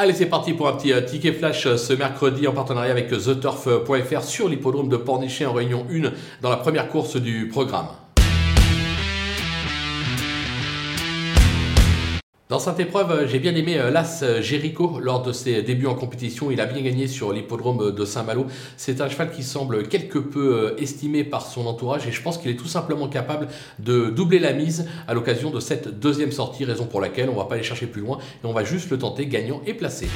Allez, c'est parti pour un petit euh, ticket flash euh, ce mercredi en partenariat avec TheTurf.fr sur l'hippodrome de Pornichet en réunion 1 dans la première course du programme. Dans cette épreuve, j'ai bien aimé euh, l'As Jericho lors de ses débuts en compétition. Il a bien gagné sur l'hippodrome de Saint-Malo. C'est un cheval qui semble quelque peu euh, estimé par son entourage et je pense qu'il est tout simplement capable de doubler la mise à l'occasion de cette deuxième sortie, raison pour laquelle on ne va pas aller chercher plus loin et on va juste le tenter gagnant et placé.